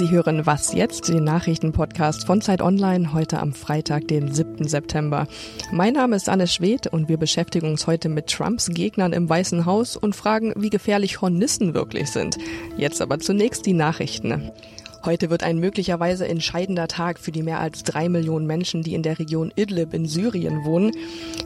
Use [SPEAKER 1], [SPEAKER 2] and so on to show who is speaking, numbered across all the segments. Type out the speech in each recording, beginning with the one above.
[SPEAKER 1] Sie hören Was jetzt, den Nachrichtenpodcast von Zeit Online, heute am Freitag, den 7. September. Mein Name ist Anne Schwedt und wir beschäftigen uns heute mit Trumps Gegnern im Weißen Haus und fragen, wie gefährlich Hornissen wirklich sind. Jetzt aber zunächst die Nachrichten. Heute wird ein möglicherweise entscheidender Tag für die mehr als drei Millionen Menschen, die in der Region Idlib in Syrien wohnen.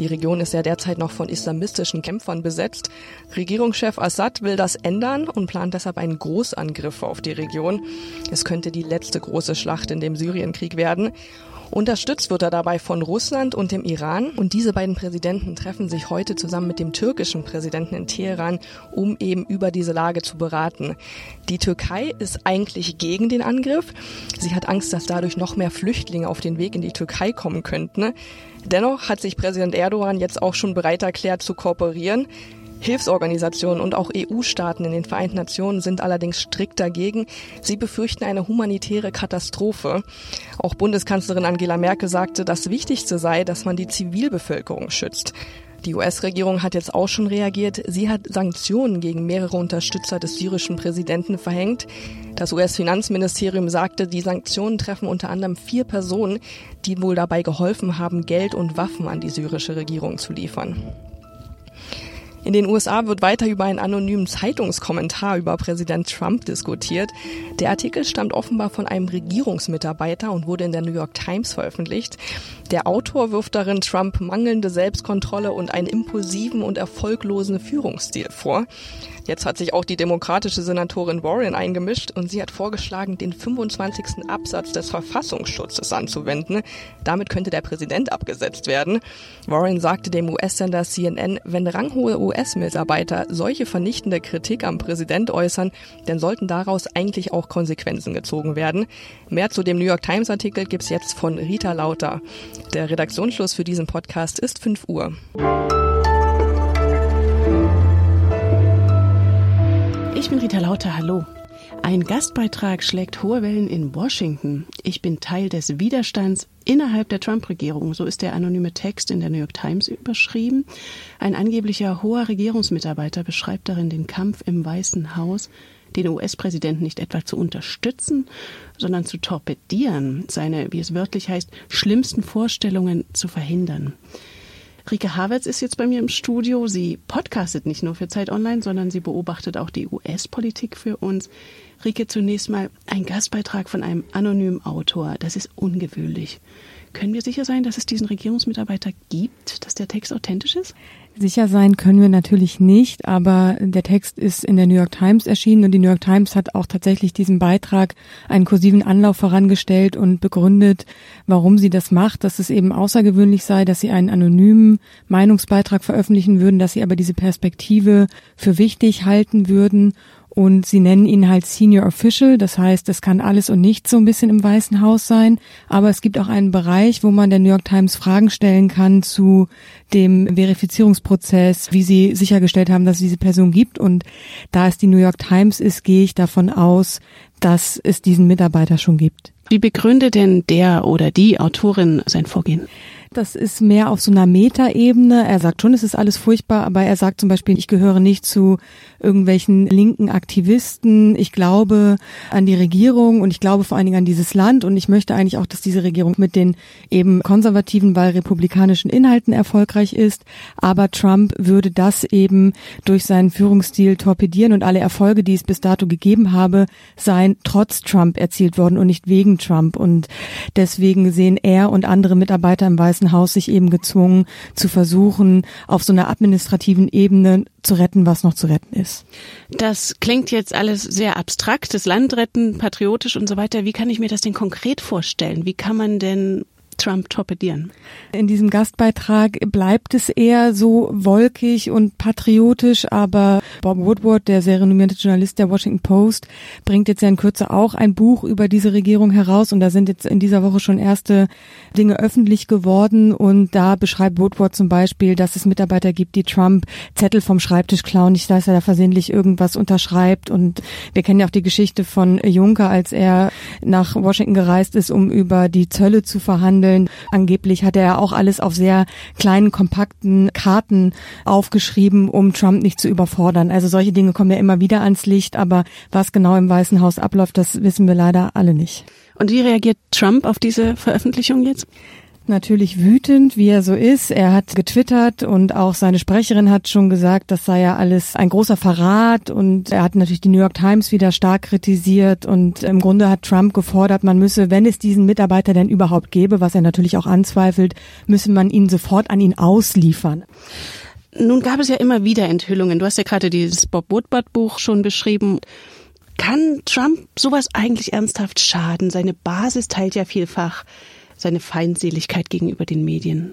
[SPEAKER 1] Die Region ist ja derzeit noch von islamistischen Kämpfern besetzt. Regierungschef Assad will das ändern und plant deshalb einen Großangriff auf die Region. Es könnte die letzte große Schlacht in dem Syrienkrieg werden. Unterstützt wird er dabei von Russland und dem Iran. Und diese beiden Präsidenten treffen sich heute zusammen mit dem türkischen Präsidenten in Teheran, um eben über diese Lage zu beraten. Die Türkei ist eigentlich gegen den Angriff. Sie hat Angst, dass dadurch noch mehr Flüchtlinge auf den Weg in die Türkei kommen könnten. Dennoch hat sich Präsident Erdogan jetzt auch schon bereit erklärt zu kooperieren. Hilfsorganisationen und auch EU-Staaten in den Vereinten Nationen sind allerdings strikt dagegen. Sie befürchten eine humanitäre Katastrophe. Auch Bundeskanzlerin Angela Merkel sagte, das Wichtigste sei, dass man die Zivilbevölkerung schützt. Die US-Regierung hat jetzt auch schon reagiert. Sie hat Sanktionen gegen mehrere Unterstützer des syrischen Präsidenten verhängt. Das US-Finanzministerium sagte, die Sanktionen treffen unter anderem vier Personen, die wohl dabei geholfen haben, Geld und Waffen an die syrische Regierung zu liefern. In den USA wird weiter über einen anonymen Zeitungskommentar über Präsident Trump diskutiert. Der Artikel stammt offenbar von einem Regierungsmitarbeiter und wurde in der New York Times veröffentlicht. Der Autor wirft darin Trump mangelnde Selbstkontrolle und einen impulsiven und erfolglosen Führungsstil vor. Jetzt hat sich auch die demokratische Senatorin Warren eingemischt und sie hat vorgeschlagen, den 25. Absatz des Verfassungsschutzes anzuwenden. Damit könnte der Präsident abgesetzt werden. Warren sagte dem US-Sender CNN, wenn ranghohe US-Mitarbeiter solche vernichtende Kritik am Präsident äußern, dann sollten daraus eigentlich auch Konsequenzen gezogen werden. Mehr zu dem New York Times-Artikel gibt's jetzt von Rita Lauter. Der Redaktionsschluss für diesen Podcast ist 5 Uhr.
[SPEAKER 2] Ich bin Rita Lauter, hallo. Ein Gastbeitrag schlägt hohe Wellen in Washington. Ich bin Teil des Widerstands innerhalb der Trump-Regierung. So ist der anonyme Text in der New York Times überschrieben. Ein angeblicher hoher Regierungsmitarbeiter beschreibt darin den Kampf im Weißen Haus, den US-Präsidenten nicht etwa zu unterstützen, sondern zu torpedieren, seine, wie es wörtlich heißt, schlimmsten Vorstellungen zu verhindern. Rike Havertz ist jetzt bei mir im Studio. Sie podcastet nicht nur für Zeit Online, sondern sie beobachtet auch die US-Politik für uns. Rike, zunächst mal ein Gastbeitrag von einem anonymen Autor. Das ist ungewöhnlich. Können wir sicher sein, dass es diesen Regierungsmitarbeiter gibt, dass der Text authentisch ist?
[SPEAKER 3] Sicher sein können wir natürlich nicht, aber der Text ist in der New York Times erschienen und die New York Times hat auch tatsächlich diesem Beitrag einen kursiven Anlauf vorangestellt und begründet, warum sie das macht, dass es eben außergewöhnlich sei, dass sie einen anonymen Meinungsbeitrag veröffentlichen würden, dass sie aber diese Perspektive für wichtig halten würden und sie nennen ihn halt Senior Official, das heißt, es kann alles und nichts so ein bisschen im Weißen Haus sein, aber es gibt auch einen Bereich, wo man der New York Times Fragen stellen kann zu dem Verifizierungsprozess, wie sie sichergestellt haben, dass es diese Person gibt und da es die New York Times ist, gehe ich davon aus, dass es diesen Mitarbeiter schon gibt.
[SPEAKER 2] Wie begründet denn der oder die Autorin sein Vorgehen?
[SPEAKER 3] Das ist mehr auf so einer Metaebene. Er sagt schon, es ist alles furchtbar, aber er sagt zum Beispiel, ich gehöre nicht zu irgendwelchen linken Aktivisten. Ich glaube an die Regierung und ich glaube vor allen Dingen an dieses Land und ich möchte eigentlich auch, dass diese Regierung mit den eben konservativen, weil republikanischen Inhalten erfolgreich ist. Aber Trump würde das eben durch seinen Führungsstil torpedieren und alle Erfolge, die es bis dato gegeben habe, seien trotz Trump erzielt worden und nicht wegen Trump. Und deswegen sehen er und andere Mitarbeiter im Weißen Weißen Haus sich eben gezwungen zu versuchen, auf so einer administrativen Ebene zu retten, was noch zu retten ist.
[SPEAKER 2] Das klingt jetzt alles sehr abstrakt, das Land retten, patriotisch und so weiter. Wie kann ich mir das denn konkret vorstellen? Wie kann man denn Trump torpedieren.
[SPEAKER 3] In diesem Gastbeitrag bleibt es eher so wolkig und patriotisch, aber Bob Woodward, der sehr renommierte Journalist der Washington Post, bringt jetzt ja in Kürze auch ein Buch über diese Regierung heraus und da sind jetzt in dieser Woche schon erste Dinge öffentlich geworden und da beschreibt Woodward zum Beispiel, dass es Mitarbeiter gibt, die Trump Zettel vom Schreibtisch klauen, nicht dass er da versehentlich irgendwas unterschreibt und wir kennen ja auch die Geschichte von Juncker, als er nach Washington gereist ist, um über die Zölle zu verhandeln handeln. Angeblich hat er ja auch alles auf sehr kleinen, kompakten Karten aufgeschrieben, um Trump nicht zu überfordern. Also solche Dinge kommen ja immer wieder ans Licht, aber was genau im Weißen Haus abläuft, das wissen wir leider alle nicht.
[SPEAKER 2] Und wie reagiert Trump auf diese Veröffentlichung jetzt?
[SPEAKER 3] Natürlich wütend, wie er so ist. Er hat getwittert und auch seine Sprecherin hat schon gesagt, das sei ja alles ein großer Verrat und er hat natürlich die New York Times wieder stark kritisiert und im Grunde hat Trump gefordert, man müsse, wenn es diesen Mitarbeiter denn überhaupt gäbe, was er natürlich auch anzweifelt, müsse man ihn sofort an ihn ausliefern.
[SPEAKER 2] Nun gab es ja immer wieder Enthüllungen. Du hast ja gerade dieses Bob Woodward Buch schon beschrieben. Kann Trump sowas eigentlich ernsthaft schaden? Seine Basis teilt ja vielfach seine Feindseligkeit gegenüber den Medien?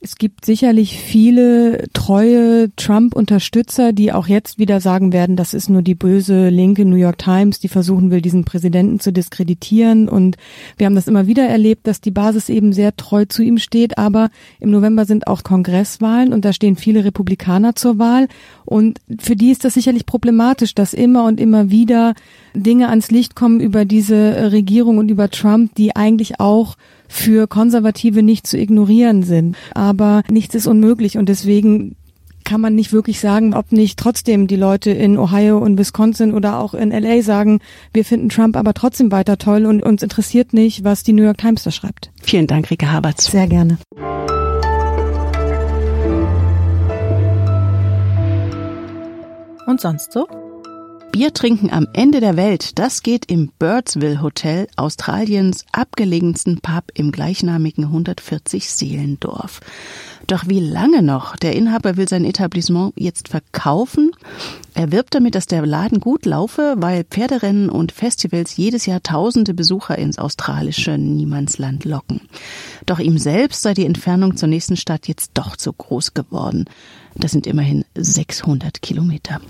[SPEAKER 3] Es gibt sicherlich viele treue Trump-Unterstützer, die auch jetzt wieder sagen werden, das ist nur die böse linke New York Times, die versuchen will, diesen Präsidenten zu diskreditieren. Und wir haben das immer wieder erlebt, dass die Basis eben sehr treu zu ihm steht. Aber im November sind auch Kongresswahlen und da stehen viele Republikaner zur Wahl. Und für die ist das sicherlich problematisch, dass immer und immer wieder Dinge ans Licht kommen über diese Regierung und über Trump, die eigentlich auch für Konservative nicht zu ignorieren sind. Aber nichts ist unmöglich und deswegen kann man nicht wirklich sagen, ob nicht trotzdem die Leute in Ohio und Wisconsin oder auch in LA sagen, wir finden Trump aber trotzdem weiter toll und uns interessiert nicht, was die New York Times da schreibt.
[SPEAKER 2] Vielen Dank, Rika Haberts.
[SPEAKER 3] Sehr gerne.
[SPEAKER 2] Und sonst so? Bier trinken am Ende der Welt, das geht im Birdsville Hotel, Australiens abgelegensten Pub im gleichnamigen 140 Seelendorf. Doch wie lange noch? Der Inhaber will sein Etablissement jetzt verkaufen. Er wirbt damit, dass der Laden gut laufe, weil Pferderennen und Festivals jedes Jahr tausende Besucher ins australische Niemandsland locken. Doch ihm selbst sei die Entfernung zur nächsten Stadt jetzt doch zu groß geworden. Das sind immerhin 600 Kilometer.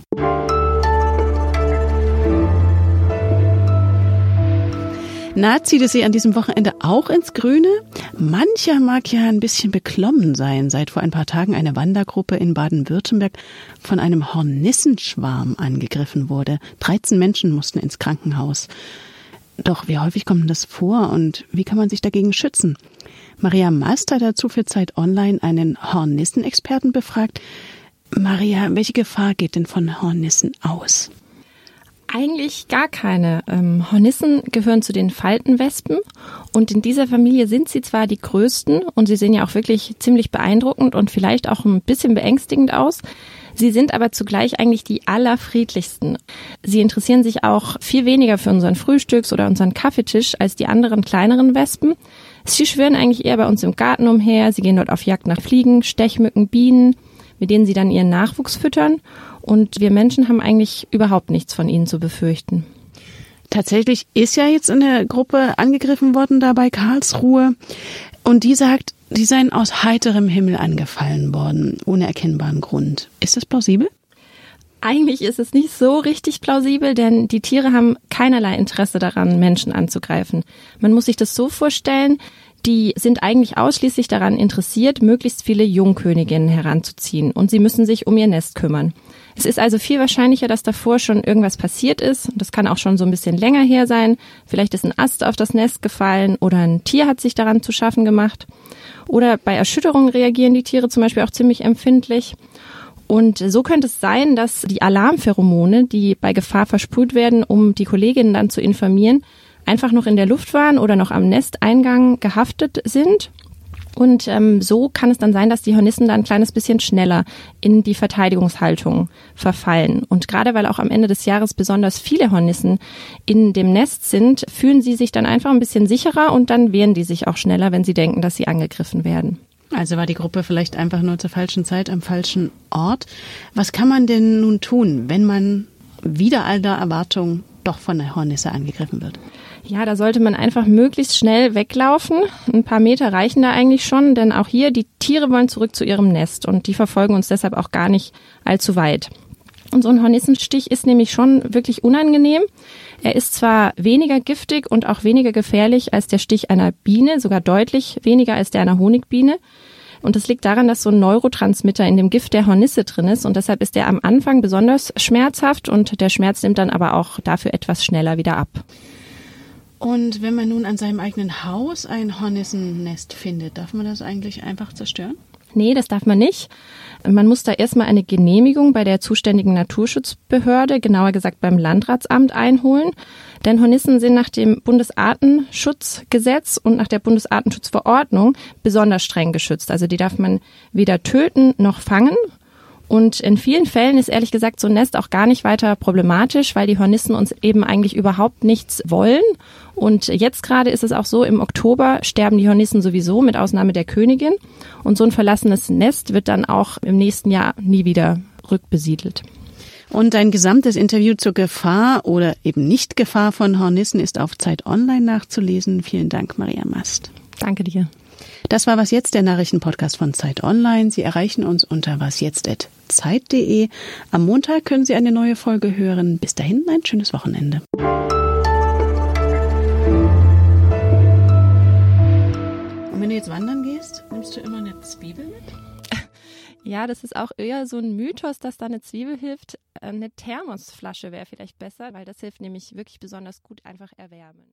[SPEAKER 2] Na, zieht es Sie an diesem Wochenende auch ins Grüne? Mancher mag ja ein bisschen beklommen sein, seit vor ein paar Tagen eine Wandergruppe in Baden-Württemberg von einem Hornissenschwarm angegriffen wurde. 13 Menschen mussten ins Krankenhaus. Doch wie häufig kommt das vor und wie kann man sich dagegen schützen? Maria Mast hat dazu für Zeit Online einen Hornissenexperten befragt. Maria, welche Gefahr geht denn von Hornissen aus?
[SPEAKER 4] Eigentlich gar keine. Ähm, Hornissen gehören zu den Faltenwespen und in dieser Familie sind sie zwar die größten und sie sehen ja auch wirklich ziemlich beeindruckend und vielleicht auch ein bisschen beängstigend aus. Sie sind aber zugleich eigentlich die allerfriedlichsten. Sie interessieren sich auch viel weniger für unseren Frühstücks- oder unseren Kaffeetisch als die anderen kleineren Wespen. Sie schwirren eigentlich eher bei uns im Garten umher. Sie gehen dort auf Jagd nach Fliegen, Stechmücken, Bienen, mit denen sie dann ihren Nachwuchs füttern. Und wir Menschen haben eigentlich überhaupt nichts von ihnen zu befürchten.
[SPEAKER 2] Tatsächlich ist ja jetzt eine Gruppe angegriffen worden da bei Karlsruhe. Und die sagt, die seien aus heiterem Himmel angefallen worden, ohne erkennbaren Grund. Ist das plausibel?
[SPEAKER 4] Eigentlich ist es nicht so richtig plausibel, denn die Tiere haben keinerlei Interesse daran, Menschen anzugreifen. Man muss sich das so vorstellen, die sind eigentlich ausschließlich daran interessiert, möglichst viele Jungköniginnen heranzuziehen und sie müssen sich um ihr Nest kümmern. Es ist also viel wahrscheinlicher, dass davor schon irgendwas passiert ist. Das kann auch schon so ein bisschen länger her sein. Vielleicht ist ein Ast auf das Nest gefallen oder ein Tier hat sich daran zu schaffen gemacht. Oder bei Erschütterungen reagieren die Tiere zum Beispiel auch ziemlich empfindlich. Und so könnte es sein, dass die Alarmpheromone, die bei Gefahr versprüht werden, um die Kolleginnen dann zu informieren, einfach noch in der Luft waren oder noch am Nesteingang gehaftet sind und ähm, so kann es dann sein, dass die Hornissen dann ein kleines bisschen schneller in die Verteidigungshaltung verfallen. Und gerade weil auch am Ende des Jahres besonders viele Hornissen in dem Nest sind, fühlen sie sich dann einfach ein bisschen sicherer und dann wehren die sich auch schneller, wenn sie denken, dass sie angegriffen werden.
[SPEAKER 2] Also war die Gruppe vielleicht einfach nur zur falschen Zeit am falschen Ort. Was kann man denn nun tun, wenn man wieder aller Erwartung doch von der Hornisse angegriffen wird?
[SPEAKER 4] Ja, da sollte man einfach möglichst schnell weglaufen. Ein paar Meter reichen da eigentlich schon, denn auch hier, die Tiere wollen zurück zu ihrem Nest und die verfolgen uns deshalb auch gar nicht allzu weit. Und so ein Hornissenstich ist nämlich schon wirklich unangenehm. Er ist zwar weniger giftig und auch weniger gefährlich als der Stich einer Biene, sogar deutlich weniger als der einer Honigbiene. Und das liegt daran, dass so ein Neurotransmitter in dem Gift der Hornisse drin ist und deshalb ist der am Anfang besonders schmerzhaft und der Schmerz nimmt dann aber auch dafür etwas schneller wieder ab.
[SPEAKER 2] Und wenn man nun an seinem eigenen Haus ein Hornissennest findet, darf man das eigentlich einfach zerstören?
[SPEAKER 4] Nee, das darf man nicht. Man muss da erstmal eine Genehmigung bei der zuständigen Naturschutzbehörde, genauer gesagt beim Landratsamt, einholen. Denn Hornissen sind nach dem Bundesartenschutzgesetz und nach der Bundesartenschutzverordnung besonders streng geschützt. Also die darf man weder töten noch fangen. Und in vielen Fällen ist ehrlich gesagt so ein Nest auch gar nicht weiter problematisch, weil die Hornissen uns eben eigentlich überhaupt nichts wollen. Und jetzt gerade ist es auch so, im Oktober sterben die Hornissen sowieso, mit Ausnahme der Königin. Und so ein verlassenes Nest wird dann auch im nächsten Jahr nie wieder rückbesiedelt.
[SPEAKER 2] Und ein gesamtes Interview zur Gefahr oder eben Nicht-Gefahr von Hornissen ist auf Zeit Online nachzulesen. Vielen Dank, Maria Mast.
[SPEAKER 4] Danke dir.
[SPEAKER 2] Das war Was Jetzt, der Nachrichtenpodcast von Zeit Online. Sie erreichen uns unter wasjetzt.zeit.de. Am Montag können Sie eine neue Folge hören. Bis dahin ein schönes Wochenende. Und wenn du jetzt wandern gehst, nimmst du immer eine Zwiebel mit?
[SPEAKER 4] Ja, das ist auch eher so ein Mythos, dass da eine Zwiebel hilft. Eine Thermosflasche wäre vielleicht besser, weil das hilft nämlich wirklich besonders gut einfach erwärmen.